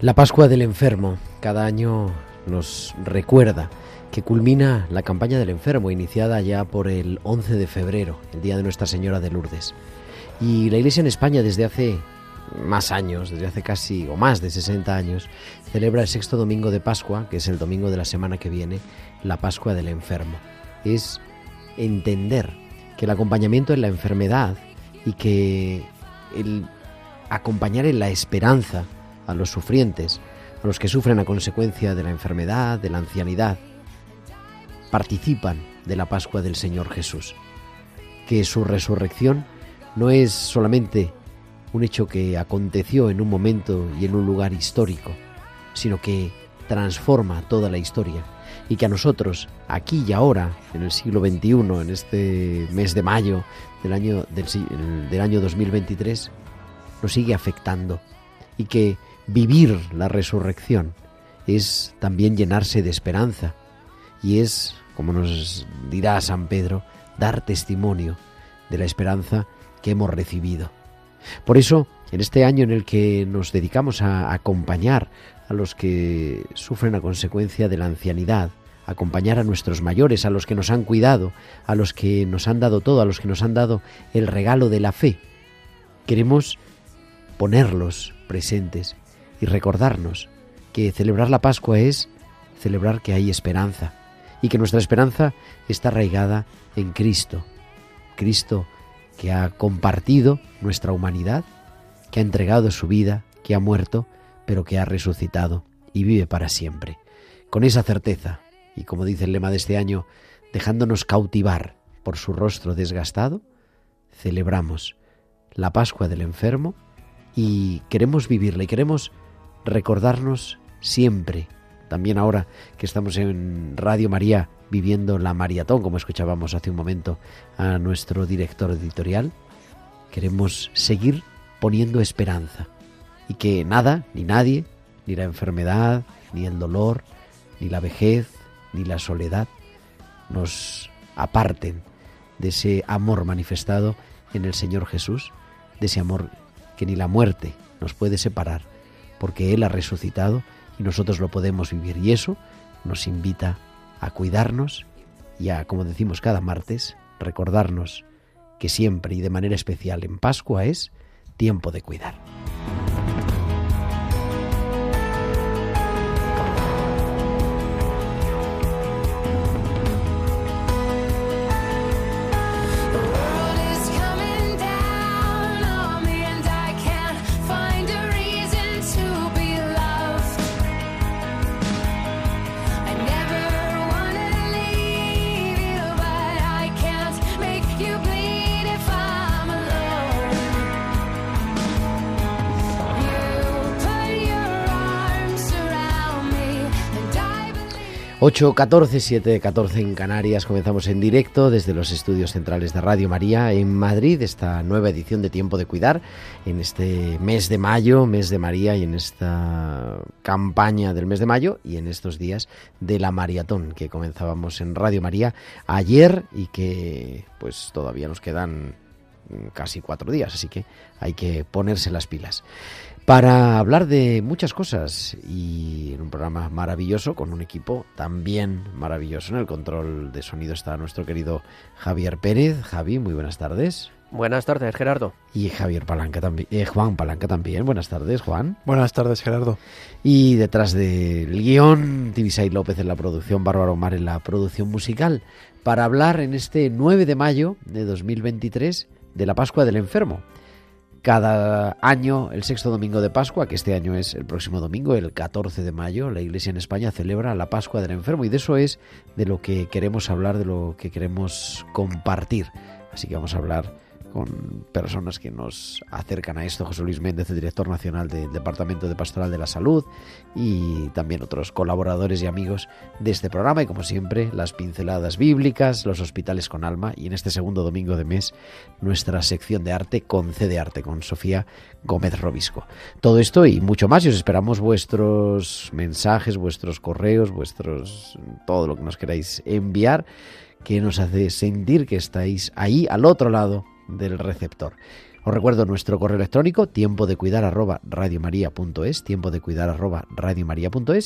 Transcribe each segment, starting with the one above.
La Pascua del Enfermo cada año nos recuerda que culmina la campaña del enfermo iniciada ya por el 11 de febrero, el día de Nuestra Señora de Lourdes. Y la Iglesia en España desde hace más años, desde hace casi o más de 60 años, celebra el sexto domingo de Pascua, que es el domingo de la semana que viene, la Pascua del Enfermo. Es entender que el acompañamiento en la enfermedad y que el acompañar en la esperanza a los sufrientes, a los que sufren a consecuencia de la enfermedad, de la ancianidad, participan de la Pascua del Señor Jesús. Que su resurrección no es solamente un hecho que aconteció en un momento y en un lugar histórico, sino que transforma toda la historia y que a nosotros, aquí y ahora, en el siglo XXI, en este mes de mayo del año, del, año 2023, nos sigue afectando y que vivir la resurrección es también llenarse de esperanza y es, como nos dirá San Pedro, dar testimonio de la esperanza que hemos recibido. Por eso, en este año en el que nos dedicamos a acompañar a los que sufren a consecuencia de la ancianidad, acompañar a nuestros mayores, a los que nos han cuidado, a los que nos han dado todo, a los que nos han dado el regalo de la fe, queremos ponerlos presentes y recordarnos que celebrar la Pascua es celebrar que hay esperanza y que nuestra esperanza está arraigada en Cristo. Cristo que ha compartido nuestra humanidad, que ha entregado su vida, que ha muerto, pero que ha resucitado y vive para siempre. Con esa certeza, y como dice el lema de este año, dejándonos cautivar por su rostro desgastado, celebramos la Pascua del enfermo y queremos vivirla y queremos recordarnos siempre, también ahora que estamos en Radio María viviendo la maratón, como escuchábamos hace un momento a nuestro director editorial, queremos seguir poniendo esperanza y que nada, ni nadie, ni la enfermedad, ni el dolor, ni la vejez, ni la soledad nos aparten de ese amor manifestado en el Señor Jesús, de ese amor que ni la muerte nos puede separar, porque Él ha resucitado y nosotros lo podemos vivir. Y eso nos invita a cuidarnos y a, como decimos cada martes, recordarnos que siempre y de manera especial en Pascua es tiempo de cuidar. 8.14, 7.14 en Canarias. Comenzamos en directo desde los estudios centrales de Radio María en Madrid esta nueva edición de Tiempo de Cuidar en este mes de mayo, mes de María y en esta campaña del mes de mayo y en estos días de la maratón que comenzábamos en Radio María ayer y que pues todavía nos quedan casi cuatro días, así que hay que ponerse las pilas para hablar de muchas cosas y en un programa maravilloso con un equipo también maravilloso. En el control de sonido está nuestro querido Javier Pérez. Javi, muy buenas tardes. Buenas tardes, Gerardo. Y Javier Palanca también, eh, Juan Palanca también. Buenas tardes, Juan. Buenas tardes, Gerardo. Y detrás del guion, Tibisay López en la producción, Bárbara Omar en la producción musical, para hablar en este 9 de mayo de 2023 de la Pascua del Enfermo. Cada año, el sexto domingo de Pascua, que este año es el próximo domingo, el 14 de mayo, la Iglesia en España celebra la Pascua del Enfermo y de eso es de lo que queremos hablar, de lo que queremos compartir. Así que vamos a hablar con personas que nos acercan a esto, José Luis Méndez, el director nacional del Departamento de Pastoral de la Salud, y también otros colaboradores y amigos de este programa, y como siempre, las pinceladas bíblicas, los hospitales con alma, y en este segundo domingo de mes, nuestra sección de arte con C de Arte, con Sofía Gómez Robisco. Todo esto y mucho más, y os esperamos vuestros mensajes, vuestros correos, vuestros todo lo que nos queráis enviar que nos hace sentir que estáis ahí al otro lado del receptor. Os recuerdo nuestro correo electrónico, tiempo de cuidar arroba tiempo de cuidar arroba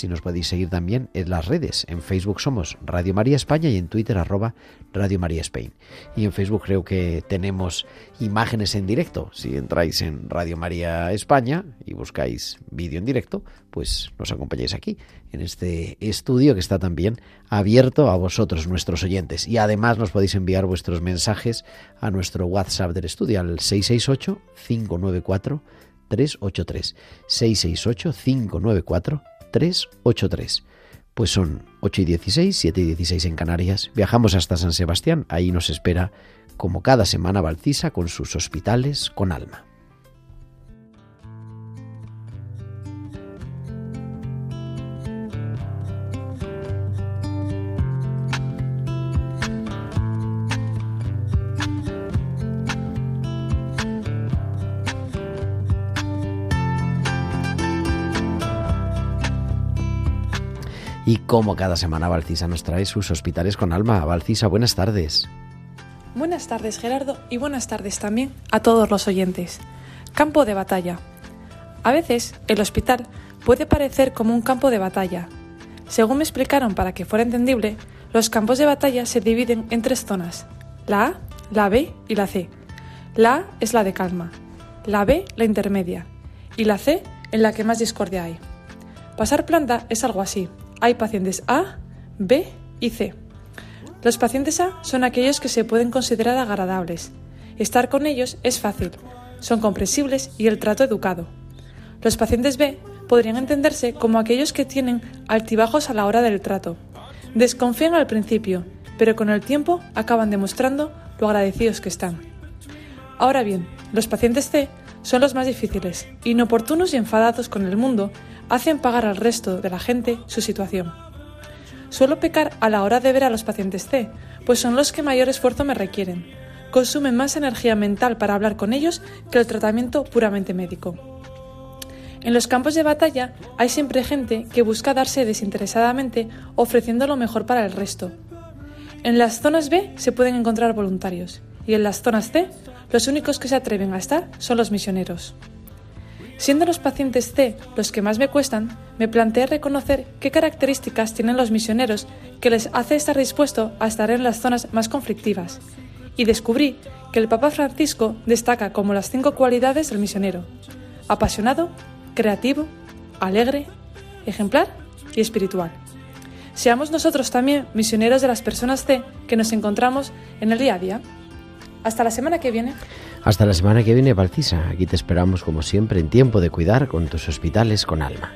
y nos podéis seguir también en las redes. En Facebook somos Radio María España y en Twitter arroba Radio María Spain. Y en Facebook creo que tenemos imágenes en directo. Si entráis en Radio María España y buscáis vídeo en directo, pues nos acompañáis aquí, en este estudio que está también abierto a vosotros, nuestros oyentes. Y además nos podéis enviar vuestros mensajes a nuestro WhatsApp del estudio al 668-594-383. 668-594-383. Pues son 8 y 16, 7 y 16 en Canarias. Viajamos hasta San Sebastián. Ahí nos espera, como cada semana, Valcisa con sus hospitales con alma. Y como cada semana Valcisa nos trae sus hospitales con alma. Valcisa, buenas tardes. Buenas tardes Gerardo y buenas tardes también a todos los oyentes. Campo de batalla. A veces el hospital puede parecer como un campo de batalla. Según me explicaron para que fuera entendible, los campos de batalla se dividen en tres zonas. La A, la B y la C. La A es la de calma, la B la intermedia y la C en la que más discordia hay. Pasar planta es algo así hay pacientes A, B y C. Los pacientes A son aquellos que se pueden considerar agradables. Estar con ellos es fácil, son comprensibles y el trato educado. Los pacientes B podrían entenderse como aquellos que tienen altibajos a la hora del trato. Desconfían al principio, pero con el tiempo acaban demostrando lo agradecidos que están. Ahora bien, los pacientes C son los más difíciles, inoportunos y enfadados con el mundo hacen pagar al resto de la gente su situación. Suelo pecar a la hora de ver a los pacientes C, pues son los que mayor esfuerzo me requieren. Consumen más energía mental para hablar con ellos que el tratamiento puramente médico. En los campos de batalla hay siempre gente que busca darse desinteresadamente ofreciendo lo mejor para el resto. En las zonas B se pueden encontrar voluntarios y en las zonas C los únicos que se atreven a estar son los misioneros. Siendo los pacientes C los que más me cuestan, me planteé reconocer qué características tienen los misioneros que les hace estar dispuesto a estar en las zonas más conflictivas. Y descubrí que el Papa Francisco destaca como las cinco cualidades del misionero. Apasionado, creativo, alegre, ejemplar y espiritual. Seamos nosotros también misioneros de las personas C que nos encontramos en el día a día. Hasta la semana que viene. Hasta la semana que viene, Valcisa. Aquí te esperamos como siempre en tiempo de cuidar con tus hospitales con alma.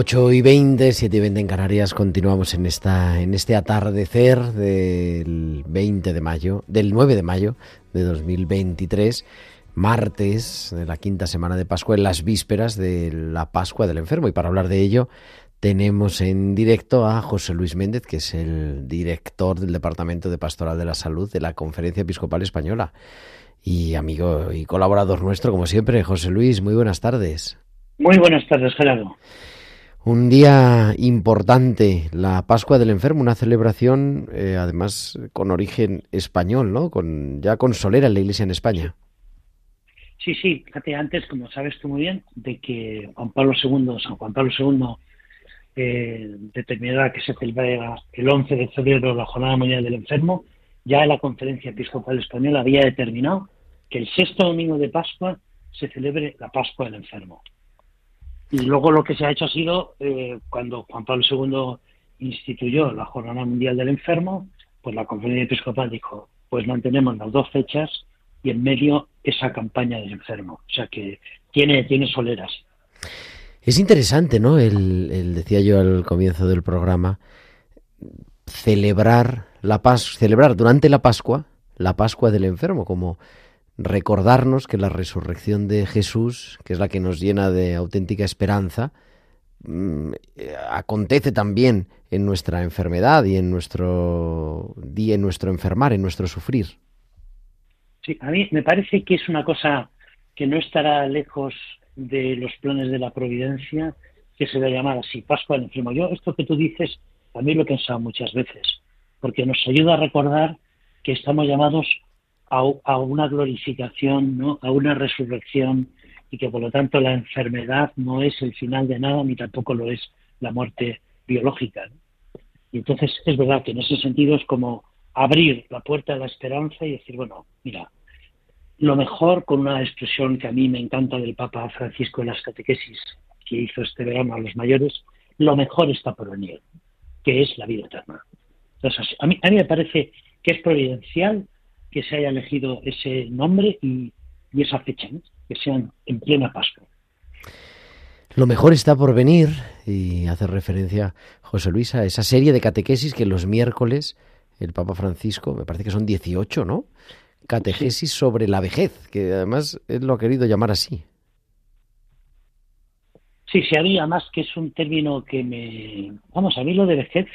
8 y 20, 7 y 20 en Canarias, continuamos en esta en este atardecer del 20 de mayo, del 9 de mayo de 2023, martes de la quinta semana de Pascua, en las vísperas de la Pascua del enfermo. Y para hablar de ello, tenemos en directo a José Luis Méndez, que es el director del Departamento de Pastoral de la Salud de la Conferencia Episcopal Española. Y amigo y colaborador nuestro, como siempre, José Luis, muy buenas tardes. Muy buenas tardes, Gerardo. Un día importante, la Pascua del Enfermo, una celebración eh, además con origen español, ¿no? Con, ya con solera en la Iglesia en España. Sí, sí, fíjate antes, como sabes tú muy bien, de que Juan Pablo II, San Juan Pablo II, eh, determinara que se celebrara el 11 de febrero la Jornada Mundial del Enfermo, ya la Conferencia Episcopal Española había determinado que el sexto domingo de Pascua se celebre la Pascua del Enfermo. Y luego lo que se ha hecho ha sido, eh, cuando Juan Pablo II instituyó la Jornada Mundial del Enfermo, pues la Conferencia Episcopal dijo, pues mantenemos las dos fechas y en medio esa campaña del enfermo. O sea que tiene, tiene soleras. Es interesante, ¿no? El, decía yo al comienzo del programa, celebrar la Pas celebrar durante la Pascua la Pascua del enfermo, como recordarnos que la resurrección de Jesús, que es la que nos llena de auténtica esperanza, mm, acontece también en nuestra enfermedad y en nuestro día, en nuestro enfermar, en nuestro sufrir. Sí, a mí me parece que es una cosa que no estará lejos de los planes de la providencia, que se va a llamar así, Pascua del enfermo. Yo, esto que tú dices, también lo he pensado muchas veces, porque nos ayuda a recordar que estamos llamados a, una glorificación, ¿no? a una resurrección y que por lo tanto la enfermedad no es el final de nada ni tampoco lo es la muerte biológica. Y entonces es verdad que en ese sentido es como abrir la puerta de la esperanza y decir, bueno, mira, lo mejor con una expresión que a mí me encanta del Papa Francisco en las catequesis que hizo este verano a los mayores, lo mejor está por venir, que es la vida eterna. A mí me parece que es providencial que se haya elegido ese nombre y, esa fecha, que sean en plena Pascua. Lo mejor está por venir, y hace referencia José Luis a esa serie de catequesis que los miércoles el Papa Francisco, me parece que son 18, ¿no? Catequesis sobre la vejez, que además él lo ha querido llamar así. Sí, se había más que es un término que me... Vamos, a mí lo de vejez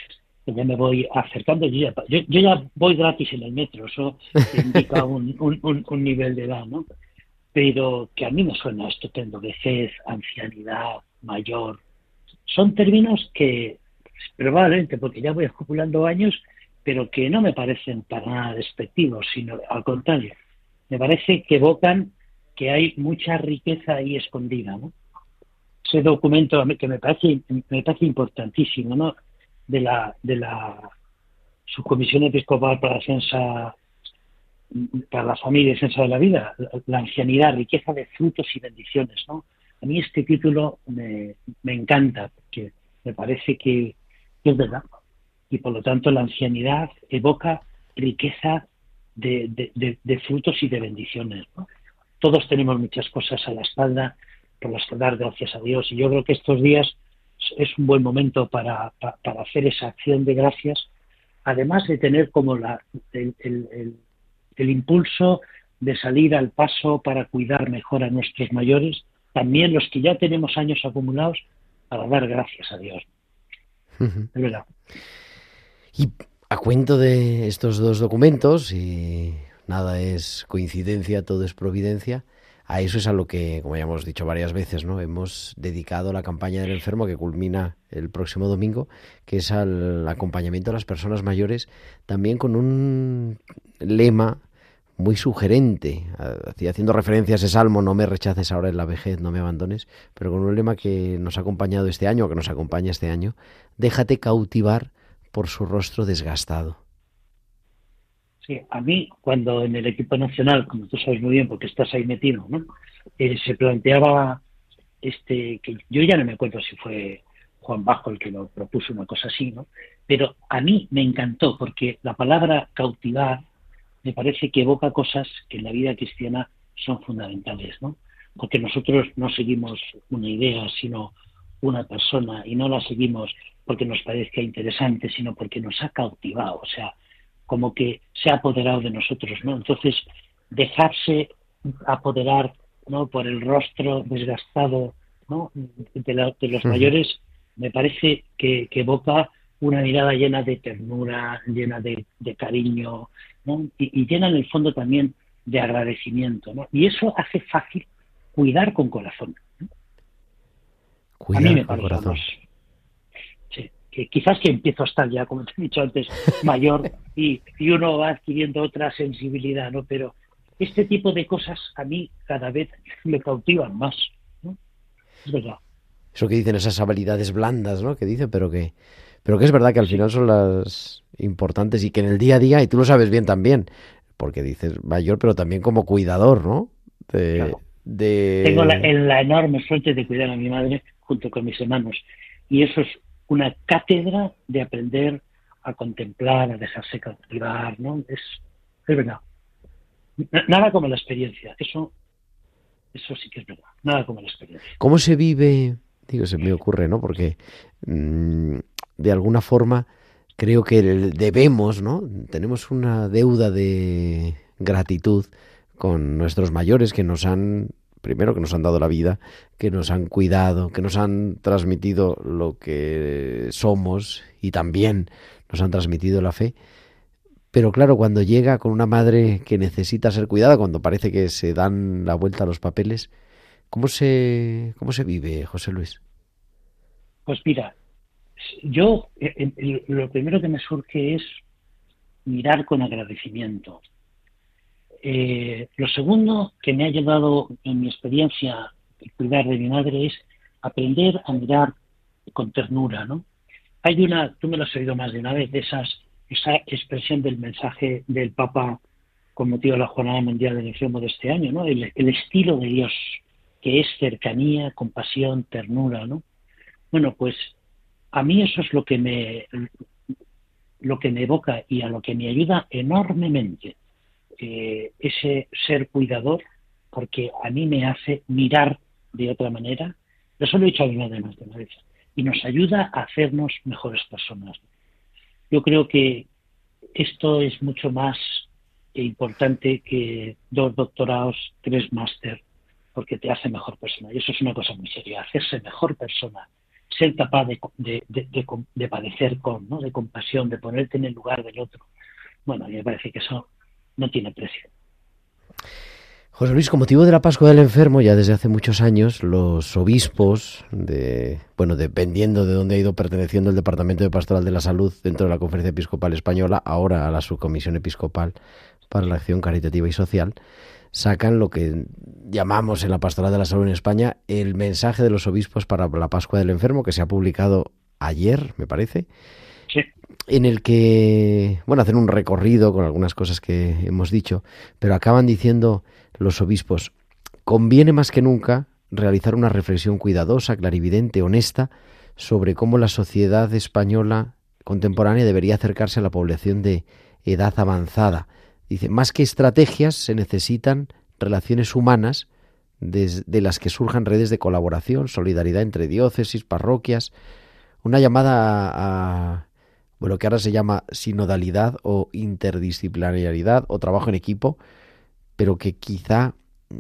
ya me voy acercando, yo ya, yo, ya voy gratis en el metro, eso indica un, un, nivel de edad, ¿no? Pero que a mí me suena estupendo, vejez, ancianidad, mayor, son términos que probablemente porque ya voy acumulando años, pero que no me parecen para nada despectivos, sino al contrario, me parece que evocan que hay mucha riqueza ahí escondida, ¿no? Ese documento que me parece, me parece importantísimo, ¿no? De la, de la Subcomisión Episcopal para la Ciencia para la familia y ciencia de la vida, la, ancianidad, riqueza de frutos y bendiciones, ¿no? A mí este título me, me encanta, porque me parece que, es verdad. Y por lo tanto la ancianidad evoca riqueza de, de, frutos y de bendiciones. Todos tenemos muchas cosas a la espalda por las que dar gracias a Dios. Y yo creo que estos días es un buen momento para, para, hacer esa acción de gracias, además de tener como la, el, el, el, impulso de salir al paso para cuidar mejor a nuestros mayores, también los que ya tenemos años acumulados, para dar gracias a Dios. Es verdad. Y a cuento de estos dos documentos, y nada es coincidencia, todo es providencia, a eso es a lo que, como ya hemos dicho varias veces, ¿no? Hemos dedicado la campaña del enfermo que culmina el próximo domingo, que es al acompañamiento a las personas mayores, también con un lema muy sugerente, haciendo referencia a ese salmo, no me rechaces ahora en la vejez, no me abandones, pero con un lema que nos ha acompañado este año, que nos acompaña este año, déjate cautivar por su rostro desgastado. Sí, a mí cuando en el equipo nacional, como tú sabes muy bien porque estás ahí metido, ¿no? Eh, se planteaba este que yo ya no me acuerdo si fue Juan Bajo el que lo propuso una cosa así, ¿no? Pero a mí me encantó porque la palabra cautivar me parece que evoca cosas que en la vida cristiana son fundamentales, ¿no? Porque nosotros no seguimos una idea, sino una persona y no la seguimos porque nos parezca interesante, sino porque nos ha cautivado, o sea, como que se ha apoderado de nosotros, ¿no? Entonces, dejarse apoderar, ¿no? Por el rostro desgastado, ¿no? De, los mayores, me parece que, evoca una mirada llena de ternura, llena de, cariño, ¿no? Y, llena en el fondo también de agradecimiento, ¿no? Y eso hace fácil cuidar con corazón. Cuidar a mí me con corazón que quizás que empiezo a estar ya, como te he dicho antes, mayor y, y uno va adquiriendo otra sensibilidad, ¿no? Pero este tipo de cosas a mí cada vez me cautivan más, ¿no? Es verdad. Eso que dicen esas habilidades blandas, ¿no? Que dicen, pero que, pero que es verdad que al final son las importantes y que en el día a día, y tú lo sabes bien también, porque dices mayor, pero también como cuidador, ¿no? De, Tengo la, la enorme suerte de cuidar a mi madre junto con mis hermanos. Y eso es una cátedra de aprender a contemplar, a dejarse cautivar, ¿no? Es, es verdad. Nada como la experiencia, eso, eso sí que es verdad, nada como la experiencia. ¿Cómo se vive? Digo, se me ocurre, ¿no? Porque mm, de alguna forma creo que debemos, ¿no? Tenemos una deuda de gratitud con nuestros mayores que nos han primero que nos han dado la vida, que nos han cuidado, que nos han transmitido lo que somos y también nos han transmitido la fe. Pero claro, cuando llega con una madre que necesita ser cuidada, cuando parece que se dan la vuelta a los papeles, ¿cómo se, cómo se vive, José Luis? Pues mira, yo eh, eh, lo primero que me surge es mirar con agradecimiento, eh, lo segundo que me ha ayudado en mi experiencia de cuidar de mi madre es aprender a mirar con ternura, ¿no? Hay una, tú me lo has oído más de una vez, de esas, esa expresión del mensaje del Papa con motivo de la Jornada Mundial del Enfermo de este año, ¿no? El, el estilo de Dios, que es cercanía, compasión, ternura, ¿no? Bueno, pues a mí eso es lo que me lo que me evoca y a lo que me ayuda enormemente eh, ese ser cuidador, porque a mí me hace mirar de otra manera. Eso lo he dicho a madre más de una vez. Y nos ayuda a hacernos mejores personas. Yo creo que esto es mucho más importante que dos doctorados, tres máster, porque te hace mejor persona. Y eso es una cosa muy seria, hacerse mejor persona, ser capaz de, de, padecer con, ¿no? de compasión, de ponerte en el lugar del otro. Bueno, a mí me parece que eso no tiene precio. José Luis, con motivo de la Pascua del Enfermo, ya desde hace muchos años, los obispos, de, bueno, dependiendo de dónde ha ido perteneciendo el Departamento de Pastoral de la Salud dentro de la Conferencia Episcopal Española, ahora a la Subcomisión Episcopal para la Acción Caritativa y Social, sacan lo que llamamos en la Pastoral de la Salud en España el mensaje de los obispos para la Pascua del Enfermo, que se ha publicado ayer, me parece, en el que, bueno, hacen un recorrido con algunas cosas que hemos dicho, pero acaban diciendo los obispos, conviene más que nunca realizar una reflexión cuidadosa, clarividente, honesta, sobre cómo la sociedad española contemporánea debería acercarse a la población de edad avanzada. Dice, más que estrategias se necesitan relaciones humanas de las que surjan redes de colaboración, solidaridad entre diócesis, parroquias, una llamada a, lo que ahora se llama sinodalidad o interdisciplinariedad o trabajo en equipo, pero que quizá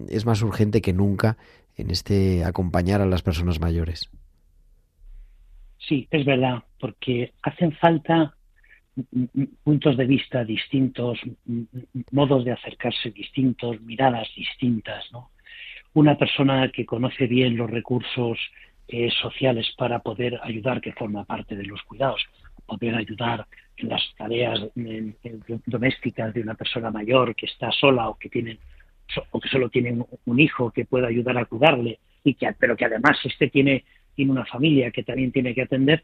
es más urgente que nunca en este acompañar a las personas mayores. Sí, es verdad, porque hacen falta puntos de vista distintos, modos de acercarse distintos, miradas distintas, ¿no? Una persona que conoce bien los recursos eh, sociales para poder ayudar, que forma parte de los cuidados poder ayudar en las tareas domésticas de una persona mayor que está sola o que tiene o que solo tiene un hijo que pueda ayudar a cuidarle y que pero que además este tiene tiene una familia que también tiene que atender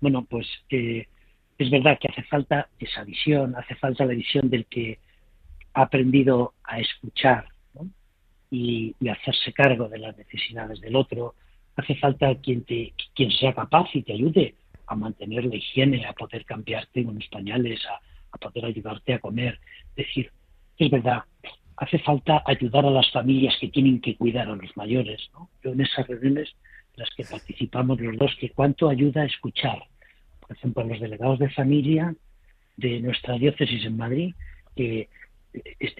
bueno pues eh, es verdad que hace falta esa visión hace falta la visión del que ha aprendido a escuchar y, y, hacerse cargo de las necesidades del otro. Hace falta quien te quien sea capaz y te ayude a mantener la higiene, a poder cambiarte unos pañales, a, poder ayudarte a comer. Es decir, es verdad, hace falta ayudar a las familias que tienen que cuidar a los mayores. ¿no? Yo en esas reuniones las que participamos los dos, que cuánto ayuda a escuchar. Por ejemplo, los delegados de familia de nuestra diócesis en Madrid, que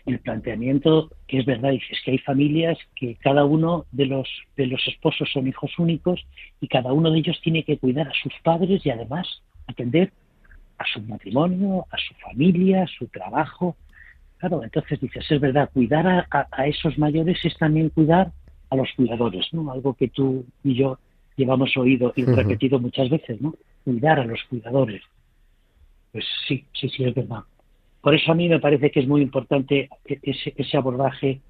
el planteamiento que es verdad, es que hay familias que cada uno de los, de los esposos son hijos únicos y cada uno de ellos tiene que cuidar a sus padres y además atender a su matrimonio, a su familia, a su trabajo. Claro, entonces dices, es verdad, cuidar a, a esos mayores es también cuidar a los cuidadores, ¿no? Algo que tú y yo llevamos oído y repetido muchas veces, ¿no? Cuidar a los cuidadores. Pues sí, sí, sí, es verdad. Por eso a mí me parece que es muy importante e-, ese, ese abordaje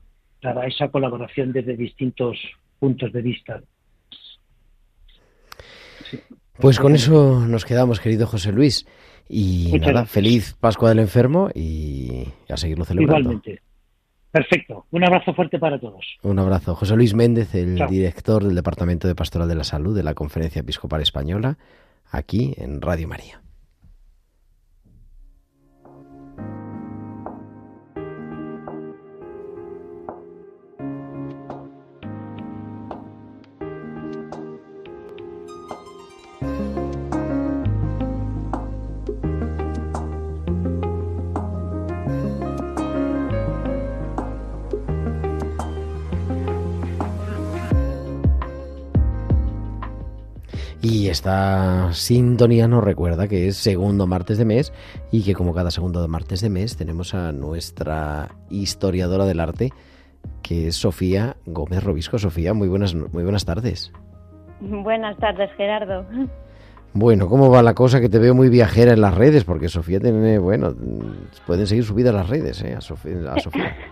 para esa colaboración desde distintos puntos de vista. Pues con eso nos quedamos, querido José Luis. Y nada, feliz Pascua del Enfermo y a seguirlo celebrando. Igualmente. Perfecto. Un abrazo fuerte para todos. Un abrazo. José Luis Méndez, el director del Departamento de Pastoral de la Salud de la Conferencia Episcopal Española, aquí en Radio María. Y esta sintonía nos recuerda que es segundo martes de mes y que como cada segundo martes de mes tenemos a nuestra historiadora del arte, que es Sofía Gómez Robisco. Sofía, muy buenas, muy buenas tardes. Buenas tardes, Gerardo. Bueno, ¿cómo va la cosa? Que te veo muy viajera en las redes, porque Sofía tiene, bueno, pueden seguir subida las redes, ¿eh? A Sofía. A Sofía.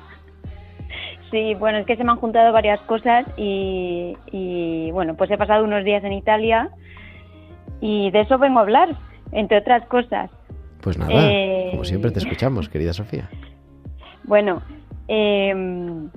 Sí, bueno, es que se me han juntado varias cosas y, bueno, pues he pasado unos días en Italia y de eso vengo a hablar, entre otras cosas. Pues nada, eh, como siempre te escuchamos, querida Sofía. Bueno, em,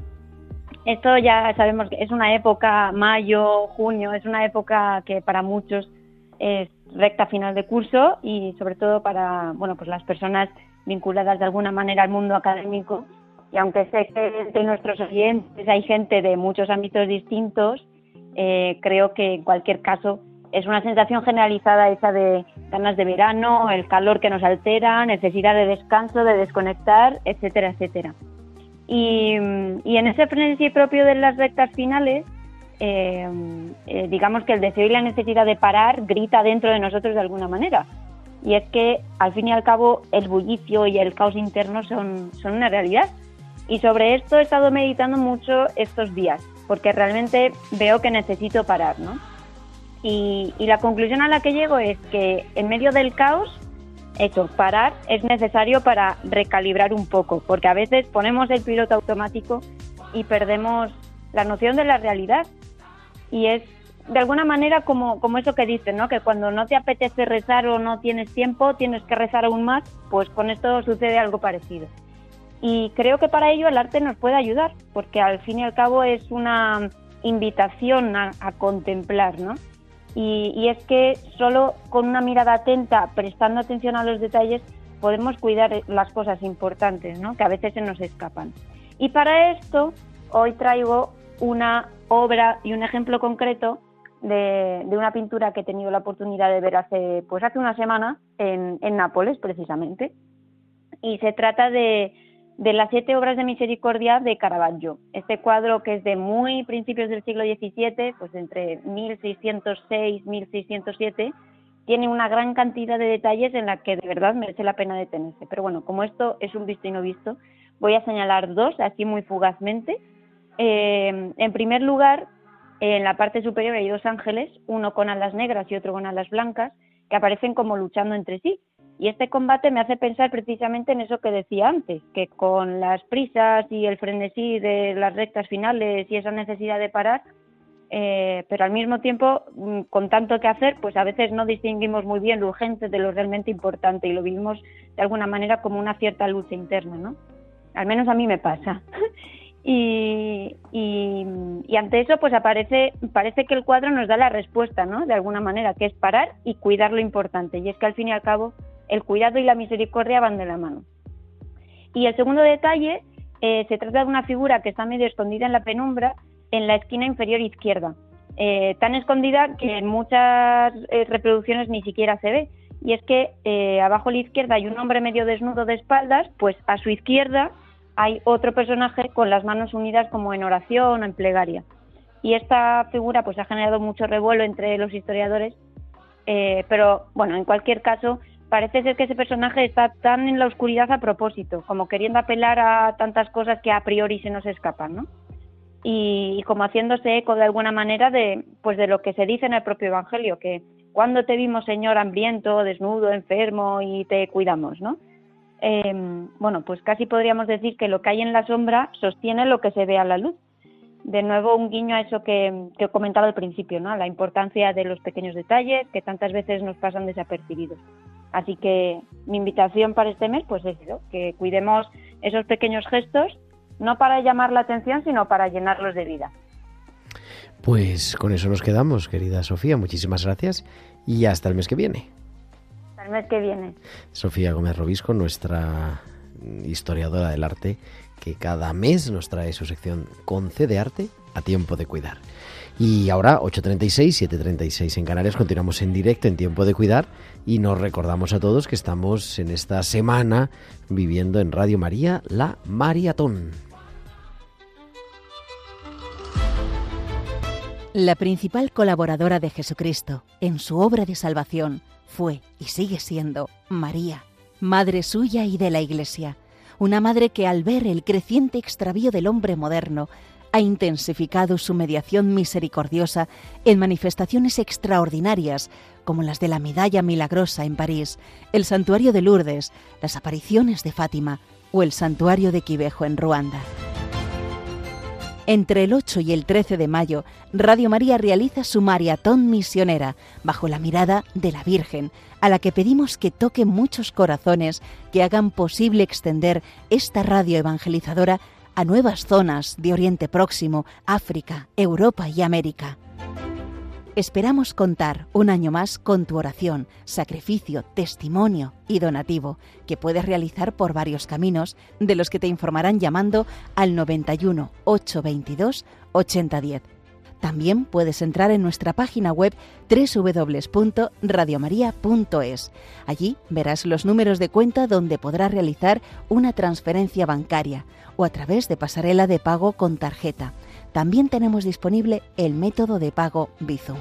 esto ya sabemos que es una época, mayo, junio, es una época que para muchos es recta final de curso y sobre todo para, bueno, pues las personas vinculadas de alguna manera al mundo académico y aunque sé que entre nuestros oyentes hay gente de muchos ámbitos distintos, eh, creo que en cualquier caso es una sensación generalizada esa de ganas de verano, el calor que nos altera, necesidad de descanso, de desconectar, etcétera, etcétera. Y, en ese frenesí propio de las rectas finales, eh, eh, digamos que el deseo y la necesidad de parar grita dentro de nosotros de alguna manera. Y es que, al fin y al cabo, el bullicio y el caos interno son, son una realidad y sobre esto he estado meditando mucho estos días, porque realmente veo que necesito parar, ¿no? Y, la conclusión a la que llego es que en medio del caos, eso, parar es necesario para recalibrar un poco, porque a veces ponemos el piloto automático y perdemos la noción de la realidad. Y es de alguna manera como, como eso que dicen, ¿no? Que cuando no te apetece rezar o no tienes tiempo, tienes que rezar aún más, pues con esto sucede algo parecido. Y creo que para ello el arte nos puede ayudar, porque al fin y al cabo es una invitación a, contemplar, ¿no? Y, es que solo con una mirada atenta, prestando atención a los detalles, podemos cuidar las cosas importantes, ¿no? Que a veces se nos escapan. Y para esto, hoy traigo una obra y un ejemplo concreto de, una pintura que he tenido la oportunidad de ver hace, pues hace una semana en Nápoles, precisamente. Y se trata de, de las siete obras de misericordia de Caravaggio. Este cuadro que es de muy principios del siglo XVII, pues entre 1606 1607, tiene una gran cantidad de detalles en la que de verdad merece la pena detenerse. Pero bueno, como esto es un visto y no visto, voy a señalar dos, así muy fugazmente. Eh, en primer lugar, en la parte superior hay dos ángeles, uno con alas negras y otro con alas blancas, que aparecen como luchando entre sí. Y este combate me hace pensar precisamente en eso que decía antes, que con las prisas y el frenesí de las rectas finales y esa necesidad de parar, eh, pero al mismo tiempo, mm, con tanto que hacer, pues a veces no distinguimos muy bien lo urgente de lo realmente importante y lo vivimos de alguna manera como una cierta lucha interna, ¿no? Al menos a mí me pasa. y, y, y, ante eso, pues aparece, parece que el cuadro nos da la respuesta, ¿no? De alguna manera, que es parar y cuidar lo importante. Y es que al fin y al cabo, el cuidado y la misericordia van de la mano. Y el segundo detalle, eh, se trata de una figura que está medio escondida en la penumbra en la esquina inferior izquierda. eh, tan escondida que en muchas eh, reproducciones ni siquiera se ve. Y es que abajo a la izquierda hay un hombre medio desnudo de espaldas, pues a su izquierda hay otro personaje con las manos unidas como en oración o en plegaria. Y esta figura pues ha generado mucho revuelo entre los historiadores, pero bueno, en cualquier caso, parece ser que ese personaje está tan en la oscuridad a propósito, como queriendo apelar a tantas cosas que a priori se nos escapan, ¿no? Y, y como haciéndose eco de alguna manera de, pues de lo que se dice en el propio Evangelio, que cuando te vimos, Señor, hambriento, desnudo, enfermo y te cuidamos, ¿no? Eh, bueno, pues casi podríamos decir que lo que hay en la sombra sostiene lo que se ve a la luz. De nuevo, un guiño a eso que, que comentaba al principio, ¿no? La importancia de los pequeños detalles que tantas veces nos pasan desapercibidos. Así que mi invitación para este mes, pues es eso, que cuidemos esos pequeños gestos, no para llamar la atención, sino para llenarlos de vida. Pues con eso nos quedamos, querida Sofía. Muchísimas gracias y hasta el mes que viene. Hasta el mes que viene. Sofía Gómez Robisco, nuestra historiadora del arte, que cada mes nos trae su sección Concede Arte a tiempo de cuidar. Y ahora, 8.36, 7.36 en Canarias, continuamos en directo en Tiempo de Cuidar y nos recordamos a todos que estamos en esta semana viviendo en Radio María la Maratón. La principal colaboradora de Jesucristo en su obra de salvación fue y sigue siendo María, madre suya y de la Iglesia, una madre que al ver el creciente extravío del hombre moderno ha intensificado su mediación misericordiosa en manifestaciones extraordinarias como las de la Medalla Milagrosa en París, el Santuario de Lourdes, las apariciones de Fátima o el Santuario de Quivejo en Ruanda. Entre el 8 y el 13 de mayo, Radio María realiza su maratón misionera bajo la mirada de la Virgen, a la que pedimos que toque muchos corazones que hagan posible extender esta radio evangelizadora a nuevas zonas de Oriente Próximo, África, Europa y América. Esperamos contar un año más con tu oración, sacrificio, testimonio y donativo, que puedes realizar por varios caminos, de los que te informarán llamando al 91 822 8010. También puedes entrar en nuestra página web www.radiomaria.es. Allí verás los números de cuenta donde podrás realizar una transferencia bancaria o a través de pasarela de pago con tarjeta también tenemos disponible el método de pago Bizum.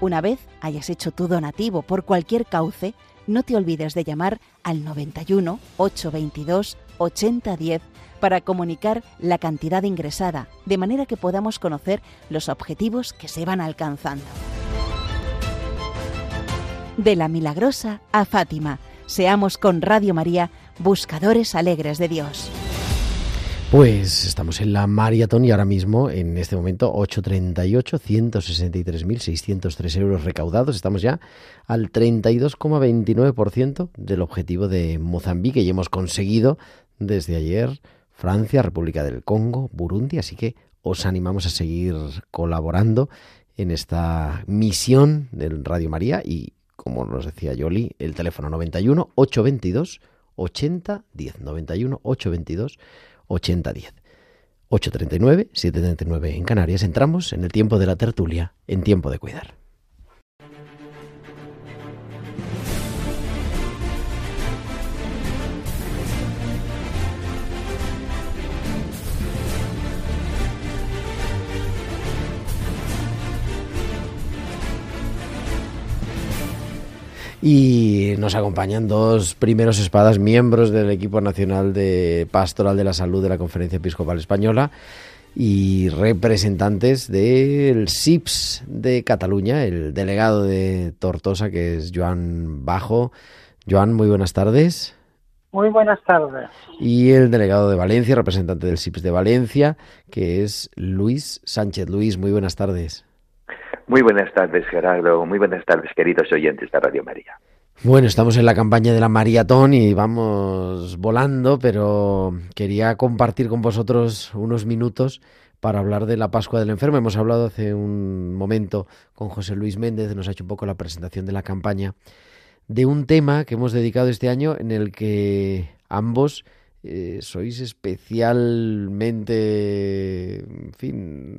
Una vez hayas hecho tu donativo por cualquier cauce, no te olvides de llamar al 91 822 8010 para comunicar la cantidad ingresada, de manera que podamos conocer los objetivos que se van alcanzando. De la Milagrosa a Fátima, seamos con Radio María buscadores alegres de Dios. Pues estamos en la maratón y ahora mismo, en este momento, 8.38, 163.603 euros recaudados. Estamos ya al 32,29% del objetivo de Mozambique y hemos conseguido desde ayer Francia, República del Congo, Burundi. Así que os animamos a seguir colaborando en esta misión del Radio María y, como nos decía Yoli, el teléfono 91 822 8010 91 822 8010. 8.39, 7.39 en Canarias. Entramos en el tiempo de la tertulia, en tiempo de cuidar. Y nos acompañan dos primeros espadas, miembros del equipo nacional de Pastoral de la Salud de la Conferencia Episcopal Española y representantes del SIPS de Cataluña, el delegado de Tortosa, que es Joan Bajo. Joan, muy buenas tardes. Muy buenas tardes. Y el delegado de Valencia, representante del SIPS de Valencia, que es Luis Sánchez. Luis, muy buenas tardes. Muy buenas tardes, Gerardo. Muy buenas tardes, queridos oyentes de Radio María. Bueno, estamos en la campaña de la maratón y vamos volando, pero quería compartir con vosotros unos minutos para hablar de la Pascua del Enfermo. Hemos hablado hace un momento con José Luis Méndez, nos ha hecho un poco la presentación de la campaña, de un tema que hemos dedicado este año en el que ambos eh, sois especialmente, en fin,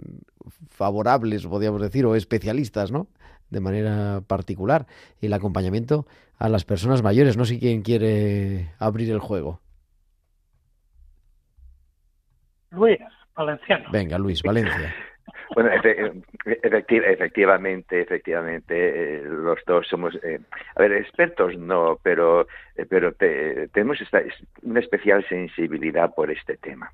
favorables, podríamos decir, o especialistas, ¿no? De manera particular, el acompañamiento a las personas mayores. No sé quién quiere abrir el juego. Luis, Valenciano. Venga, Luis, Valencia. Bueno, efectivamente, efectivamente, eh, los dos somos, eh, a ver, expertos no, pero, eh, pero tenemos esta, una especial sensibilidad por este tema.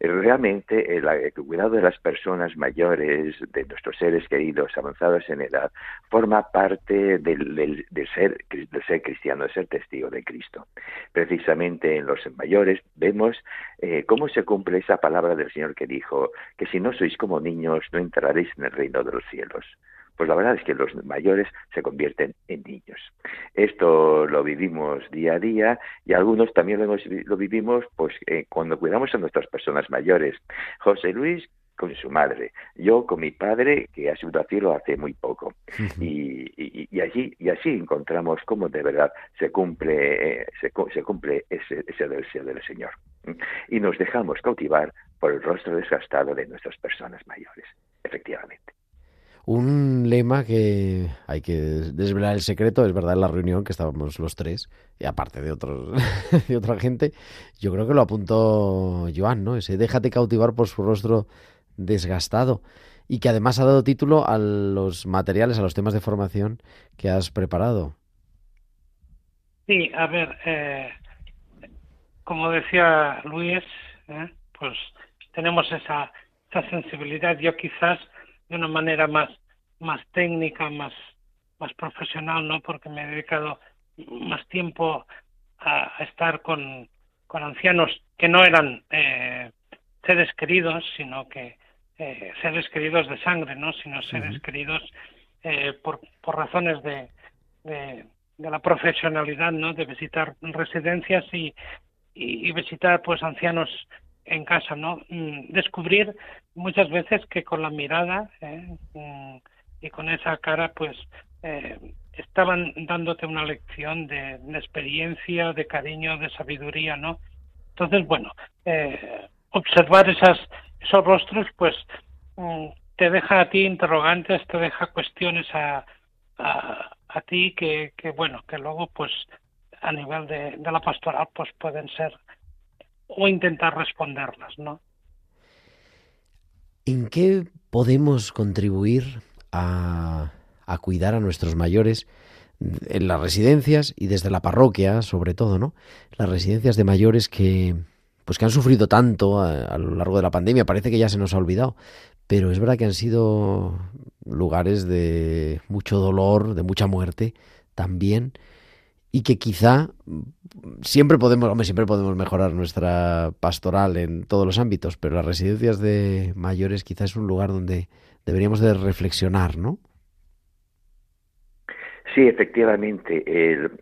Realmente el, cuidado de las personas mayores, de nuestros seres queridos avanzados en edad, forma parte del, ser, del ser cristiano, de ser testigo de Cristo. Precisamente en los mayores vemos cómo se cumple esa palabra del Señor que dijo que si no sois como niños, no entraréis en el reino de los cielos. Pues la verdad es que los mayores se convierten en niños. Esto lo vivimos día a día y algunos también lo, vivimos pues eh, cuando cuidamos a nuestras personas mayores. José Luis con su madre, yo con mi padre que ha sido cielo hace muy poco y, allí y así encontramos cómo de verdad se cumple eh, se, cumple ese, ese deseo del Señor y nos dejamos cautivar por el rostro desgastado de nuestras personas mayores, efectivamente. Un lema que hay que desvelar el secreto, es verdad, en la reunión que estábamos los tres, y aparte de otros de otra gente, yo creo que lo apuntó Joan, ¿no? Ese déjate cautivar por su rostro desgastado y que además ha dado título a los materiales, a los temas de formación que has preparado. Sí, a ver, eh, como decía Luis, ¿eh? pues tenemos esa, esa sensibilidad. Yo quizás de una manera más, más técnica, más, más profesional, ¿no? Porque me he dedicado más tiempo a, estar con, con ancianos que no eran eh, seres queridos, sino que eh, seres queridos de sangre, ¿no? Sino seres queridos eh, por, por razones de, de, de, la profesionalidad, ¿no? De visitar residencias y, y, visitar pues ancianos en casa, ¿no? Mm, descubrir muchas veces que con la mirada ¿eh? Mm, y con esa cara, pues eh, estaban dándote una lección de, experiencia, de cariño, de sabiduría, ¿no? Entonces, bueno, eh, observar esas, esos rostros, pues mm, te deja a ti interrogantes, te deja cuestiones a, a, a ti que, que, bueno, que luego, pues, a nivel de, de la pastoral, pues pueden ser o intentar responderlas, ¿no? ¿En qué podemos contribuir a, cuidar a nuestros mayores en las residencias y desde la parroquia, sobre todo, ¿no? Las residencias de mayores que pues que han sufrido tanto a lo largo de la pandemia, parece que ya se nos ha olvidado, pero es verdad que han sido lugares de mucho dolor, de mucha muerte también y que quizá siempre podemos, hombre, siempre podemos mejorar nuestra pastoral en todos los ámbitos, pero las residencias de mayores quizá es un lugar donde deberíamos de reflexionar, ¿no? Sí, efectivamente.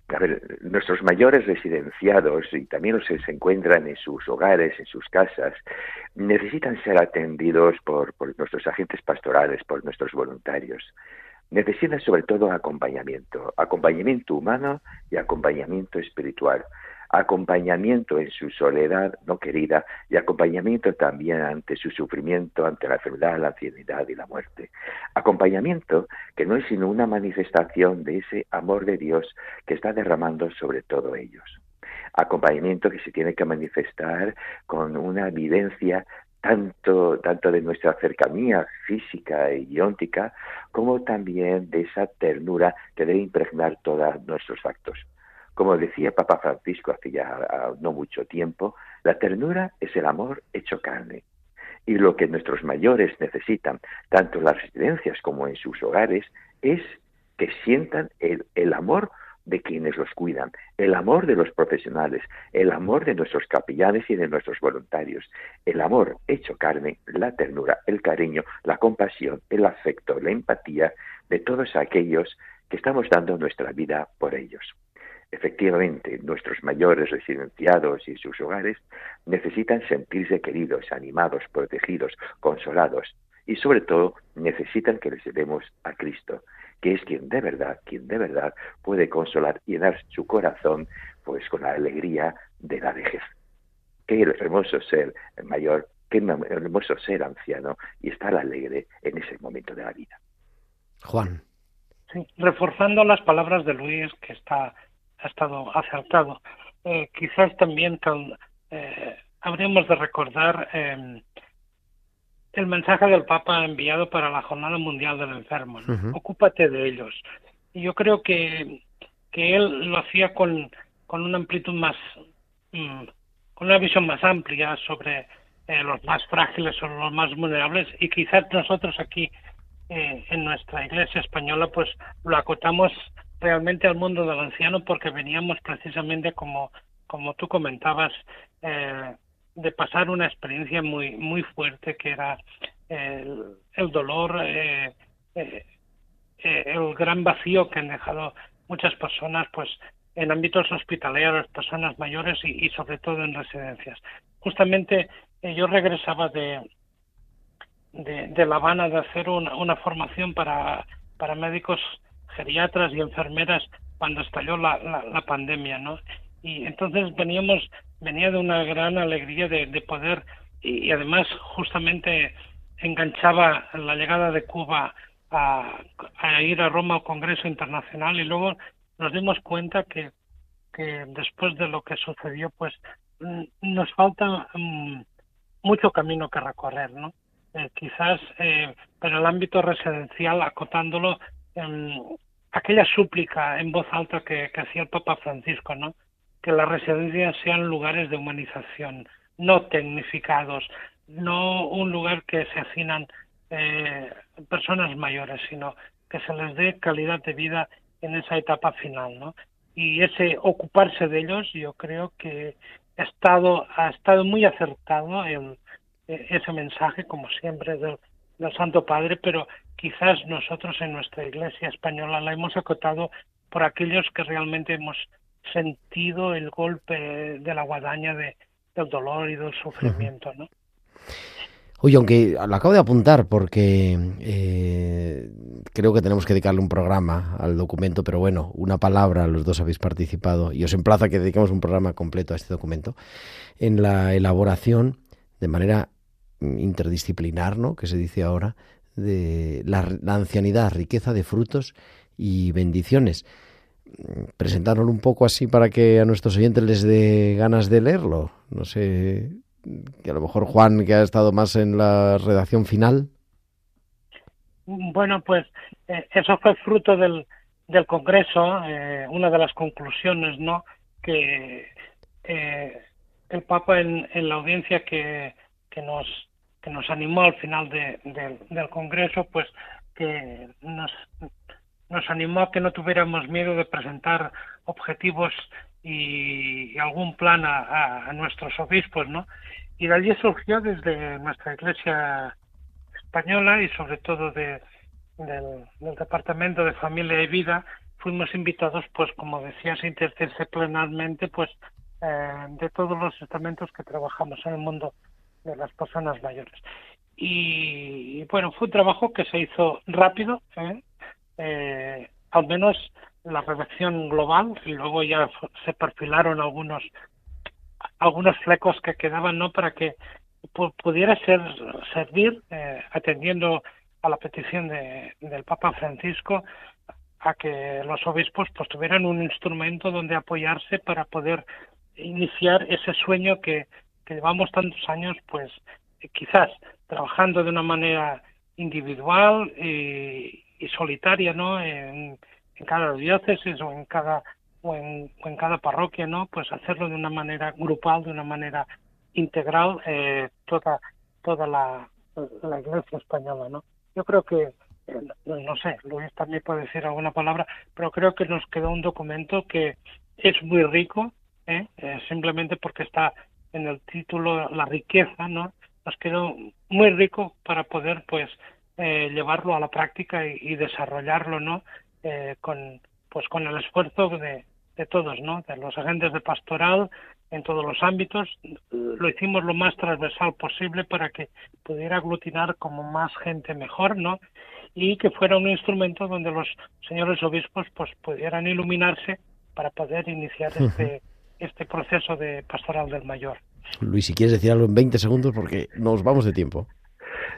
a ver, nuestros mayores residenciados y también los que se encuentran en sus hogares, en sus casas, necesitan ser atendidos por, por nuestros agentes pastorales, por nuestros voluntarios necesitan sobre todo acompañamiento, acompañamiento humano y acompañamiento espiritual, acompañamiento en su soledad no querida y acompañamiento también ante su sufrimiento, ante la enfermedad, la ancianidad y la muerte. Acompañamiento que no es sino una manifestación de ese amor de Dios que está derramando sobre todo ellos acompañamiento que se tiene que manifestar con una vivencia tanto, tanto de nuestra cercanía física y óntica, como también de esa ternura que debe impregnar todos nuestros actos. Como decía Papa Francisco hace ya ah, no mucho tiempo, la ternura es el amor hecho carne. Y lo que nuestros mayores necesitan, tanto en las residencias como en sus hogares, es que sientan el, el amor de quienes los cuidan, el amor de los profesionales, el amor de nuestros capellanes y de nuestros voluntarios, el amor hecho carne, la ternura, el cariño, la compasión, el afecto, la empatía de todos aquellos que estamos dando nuestra vida por ellos. Efectivamente, nuestros mayores residenciados y sus hogares necesitan sentirse queridos, animados, protegidos, consolados y sobre todo necesitan que les demos a Cristo, que es quien de verdad, quien de verdad puede consolar y llenar su corazón pues con la alegría de la vejez. Qué hermoso ser mayor, qué hermoso ser anciano y estar alegre en ese momento de la vida. Juan. Sí, reforzando las palabras de Luis, que está ha estado acertado. Eh, quizás también eh, habríamos de recordar em, el mensaje del Papa enviado para la Jornada Mundial del Enfermo. Ocúpate de ellos. Y yo creo que, que él lo hacía con, con una amplitud más, mm, con una visión más amplia sobre eh, los más frágiles o los más vulnerables y quizás nosotros aquí eh, en nuestra iglesia española pues lo acotamos realmente al mundo del anciano porque veníamos precisamente como como tú comentabas eh, de pasar una experiencia muy muy fuerte que era el, el dolor eh, eh, eh, el gran vacío que han dejado muchas personas pues en ámbitos hospitalarios personas mayores y, y sobre todo en residencias justamente yo regresaba de, de, de La Habana de hacer una, una formación para para médicos geriatras y enfermeras cuando estalló la, la, la pandemia, ¿no? Y entonces veníamos, venía de una gran alegría de, de poder y, además justamente enganchaba la llegada de Cuba a, ir a Roma al Congreso Internacional y luego nos dimos cuenta que, que después de lo que sucedió, pues nos falta um, mucho camino que recorrer, ¿no? Eh, quizás eh, pero el ámbito residencial, acotándolo, eh, aquella súplica en voz alta que hacía el Papa Francisco, ¿no? Que las residencias sean lugares de humanización, no tecnificados, no un lugar que se hacinan eh, personas mayores, sino que se les dé calidad de vida en esa etapa final, ¿no? Y ese ocuparse de ellos, yo creo que ha estado ha estado muy acertado el, ese mensaje, como siempre, del, del Santo Padre, pero quizás nosotros en nuestra Iglesia española la hemos acotado por aquellos que realmente hemos sentido el golpe de la guadaña de, del dolor y del sufrimiento, ¿no? Oye, aunque lo acabo de apuntar porque eh, creo que tenemos que dedicarle un programa al documento, pero bueno, una palabra, los dos habéis participado y os emplazo a que dediquemos un programa completo a este documento, en la elaboración de manera interdisciplinar, ¿no? que se dice ahora, de la, la ancianidad, riqueza de frutos y bendiciones. Presentaron un poco así para que a nuestros oyentes les dé ganas de leerlo. No sé, que a lo mejor Juan, que ha estado más en la redacción final. Bueno, pues eh, eso fue fruto del, del Congreso, eh, una de las conclusiones, ¿no? Que eh, el Papa en, en, la audiencia que, que nos que nos animó al final de, de, del Congreso, pues que nos, nos animó a que no tuviéramos miedo de presentar objetivos y, algún plan a, a, nuestros obispos, ¿no? Y de allí surgió desde nuestra iglesia española y sobre todo de, del, Departamento de Familia y Vida, fuimos invitados, pues como decías, interdisciplinarmente, pues eh, de todos los estamentos que trabajamos en el mundo de las personas mayores. Y, y bueno, fue un trabajo que se hizo rápido, ¿eh? Eh, al menos la redacción global, y luego ya se perfilaron algunos algunos flecos que quedaban no para que pudiera ser servir eh, atendiendo a la petición de, del Papa Francisco a que los obispos pues tuvieran un instrumento donde apoyarse para poder iniciar ese sueño que, que llevamos tantos años pues quizás trabajando de una manera individual y, y solitaria no en, cada diócesis o en cada o en, o en, cada parroquia, ¿no? Pues hacerlo de una manera grupal, de una manera integral, eh, toda, toda la, la iglesia española, ¿no? Yo creo que, eh, no sé, Luis también puede decir alguna palabra, pero creo que nos quedó un documento que es muy rico, ¿eh? eh simplemente porque está en el título la riqueza, ¿no? Nos quedó muy rico para poder, pues, eh, llevarlo a la práctica y, y desarrollarlo, ¿no? con, pues con el esfuerzo de, de todos, ¿no? De los agentes de pastoral en todos los ámbitos. Lo hicimos lo más transversal posible para que pudiera aglutinar como más gente mejor, ¿no? Y que fuera un instrumento donde los señores obispos pues pudieran iluminarse para poder iniciar este este proceso de pastoral del mayor. Luis, si quieres decir algo en 20 segundos porque nos vamos de tiempo.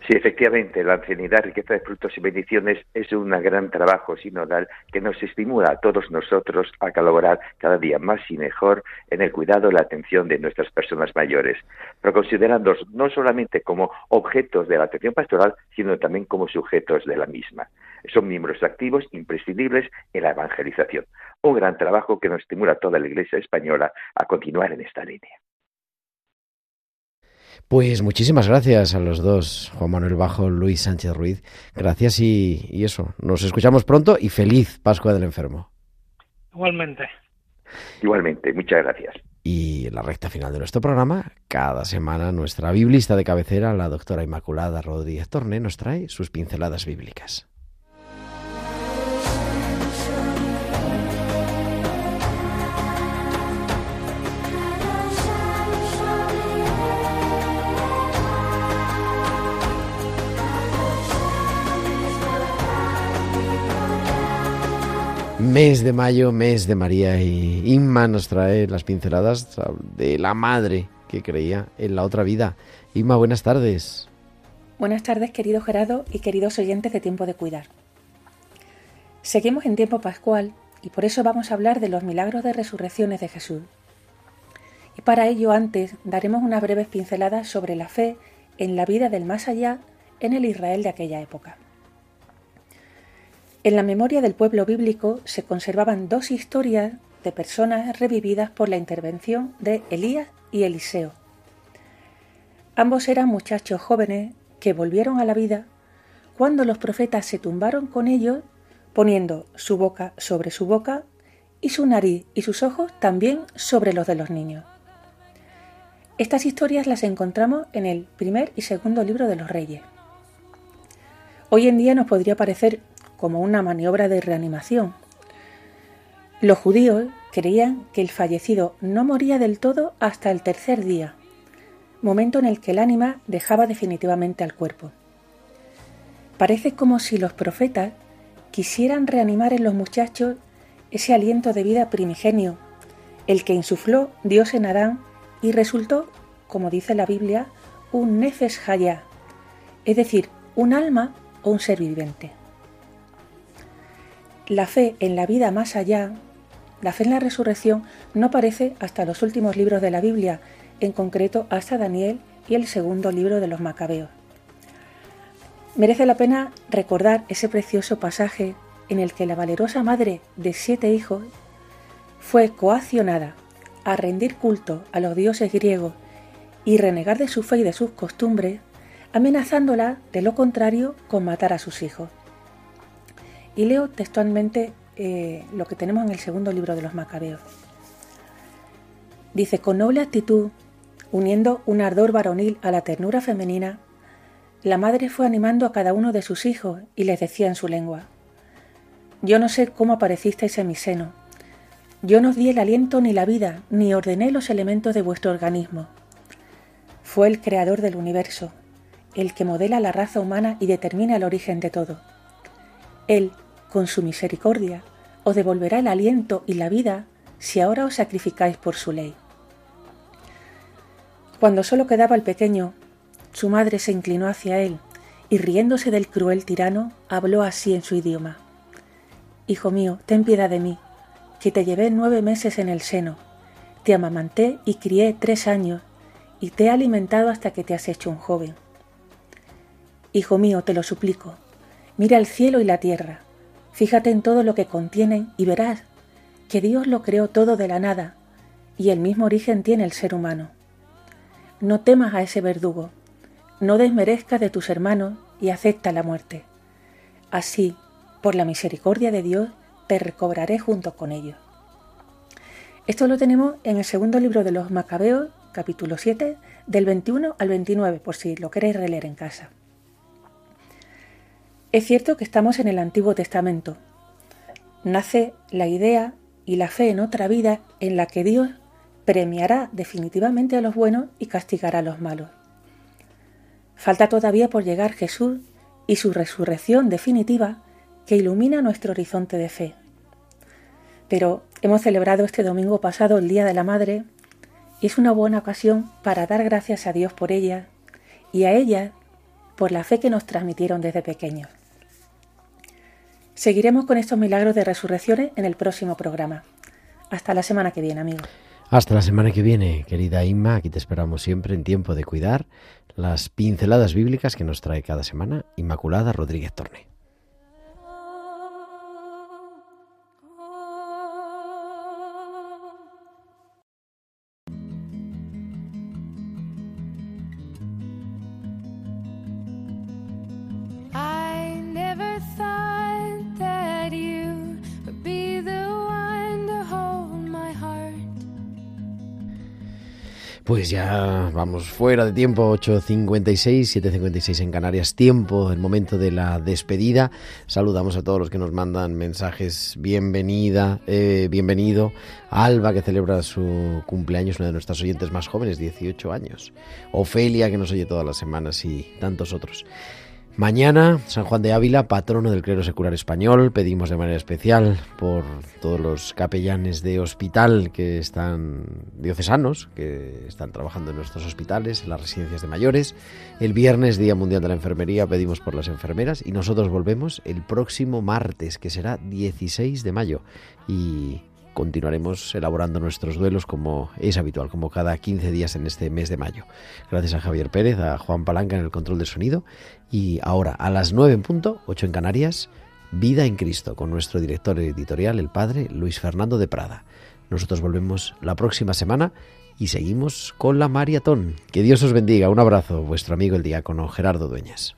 Sí, efectivamente, la ancianidad, riqueza de frutos y bendiciones es un gran trabajo sinodal que nos estimula a todos nosotros a colaborar cada día más y mejor en el cuidado y la atención de nuestras personas mayores, pero considerándolos no solamente como objetos de la atención pastoral, sino también como sujetos de la misma. Son miembros activos imprescindibles en la evangelización. Un gran trabajo que nos estimula a toda la Iglesia española a continuar en esta línea. Pues muchísimas gracias a los dos, Juan Manuel Bajo, Luis Sánchez Ruiz. Gracias y, y eso, nos escuchamos pronto y feliz Pascua del Enfermo. Igualmente. Igualmente, muchas gracias. Y en la recta final de nuestro programa, cada semana nuestra biblista de cabecera, la doctora Inmaculada Rodríguez Torné, nos trae sus pinceladas bíblicas. Mes de mayo, mes de María y Inma nos trae las pinceladas de la madre que creía en la otra vida. Inma, buenas tardes. Buenas tardes, querido Gerardo y queridos oyentes de Tiempo de Cuidar. Seguimos en tiempo pascual y por eso vamos a hablar de los milagros de resurrecciones de Jesús. Y para ello antes daremos unas breves pinceladas sobre la fe en la vida del más allá en el Israel de aquella época. En la memoria del pueblo bíblico se conservaban dos historias de personas revividas por la intervención de Elías y Eliseo. Ambos eran muchachos jóvenes que volvieron a la vida cuando los profetas se tumbaron con ellos poniendo su boca sobre su boca y su nariz y sus ojos también sobre los de los niños. Estas historias las encontramos en el primer y segundo libro de los reyes. Hoy en día nos podría parecer como una maniobra de reanimación. Los judíos creían que el fallecido no moría del todo hasta el tercer día, momento en el que el ánima dejaba definitivamente al cuerpo. Parece como si los profetas quisieran reanimar en los muchachos ese aliento de vida primigenio, el que insufló Dios en Adán y resultó, como dice la Biblia, un nefes hayá, es decir, un alma o un ser viviente. La fe en la vida más allá, la fe en la resurrección, no aparece hasta los últimos libros de la Biblia, en concreto hasta Daniel y el segundo libro de los Macabeos. Merece la pena recordar ese precioso pasaje en el que la valerosa madre de siete hijos fue coaccionada a rendir culto a los dioses griegos y renegar de su fe y de sus costumbres, amenazándola de lo contrario con matar a sus hijos. Y leo textualmente eh, lo que tenemos en el segundo libro de los Macabeos. Dice, con noble actitud, uniendo un ardor varonil a la ternura femenina, la madre fue animando a cada uno de sus hijos y les decía en su lengua, Yo no sé cómo aparecisteis en mi seno, yo no os di el aliento ni la vida, ni ordené los elementos de vuestro organismo. Fue el creador del universo, el que modela la raza humana y determina el origen de todo. Él, con su misericordia, os devolverá el aliento y la vida si ahora os sacrificáis por su ley. Cuando solo quedaba el pequeño, su madre se inclinó hacia él y riéndose del cruel tirano, habló así en su idioma. Hijo mío, ten piedad de mí, que te llevé nueve meses en el seno, te amamanté y crié tres años, y te he alimentado hasta que te has hecho un joven. Hijo mío, te lo suplico, mira el cielo y la tierra, Fíjate en todo lo que contienen y verás que Dios lo creó todo de la nada y el mismo origen tiene el ser humano. No temas a ese verdugo, no desmerezcas de tus hermanos y acepta la muerte. Así, por la misericordia de Dios, te recobraré junto con ellos. Esto lo tenemos en el segundo libro de los Macabeos, capítulo 7, del 21 al 29, por si lo queréis releer en casa. Es cierto que estamos en el Antiguo Testamento. Nace la idea y la fe en otra vida en la que Dios premiará definitivamente a los buenos y castigará a los malos. Falta todavía por llegar Jesús y su resurrección definitiva que ilumina nuestro horizonte de fe. Pero hemos celebrado este domingo pasado el Día de la Madre y es una buena ocasión para dar gracias a Dios por ella y a ella por la fe que nos transmitieron desde pequeños. Seguiremos con estos milagros de resurrecciones en el próximo programa. Hasta la semana que viene, amigos. Hasta la semana que viene, querida Inma. Aquí te esperamos siempre en tiempo de cuidar las pinceladas bíblicas que nos trae cada semana Inmaculada Rodríguez Torne. Pues ya vamos fuera de tiempo, 8.56, 7.56 en Canarias, tiempo, el momento de la despedida. Saludamos a todos los que nos mandan mensajes, bienvenida, eh, bienvenido. Alba, que celebra su cumpleaños, una de nuestras oyentes más jóvenes, 18 años. Ofelia, que nos oye todas las semanas y tantos otros. Mañana, San Juan de Ávila, patrono del clero secular español. Pedimos de manera especial por todos los capellanes de hospital que están diocesanos, que están trabajando en nuestros hospitales, en las residencias de mayores. El viernes, Día Mundial de la Enfermería, pedimos por las enfermeras y nosotros volvemos el próximo martes, que será 16 de mayo. Y continuaremos elaborando nuestros duelos como es habitual, como cada 15 días en este mes de mayo. Gracias a Javier Pérez, a Juan Palanca en el control del sonido y ahora a las 9 en punto, 8 en Canarias, Vida en Cristo con nuestro director editorial, el padre Luis Fernando de Prada. Nosotros volvemos la próxima semana y seguimos con la maratón. Que Dios os bendiga. Un abrazo, vuestro amigo el diácono Gerardo Dueñas.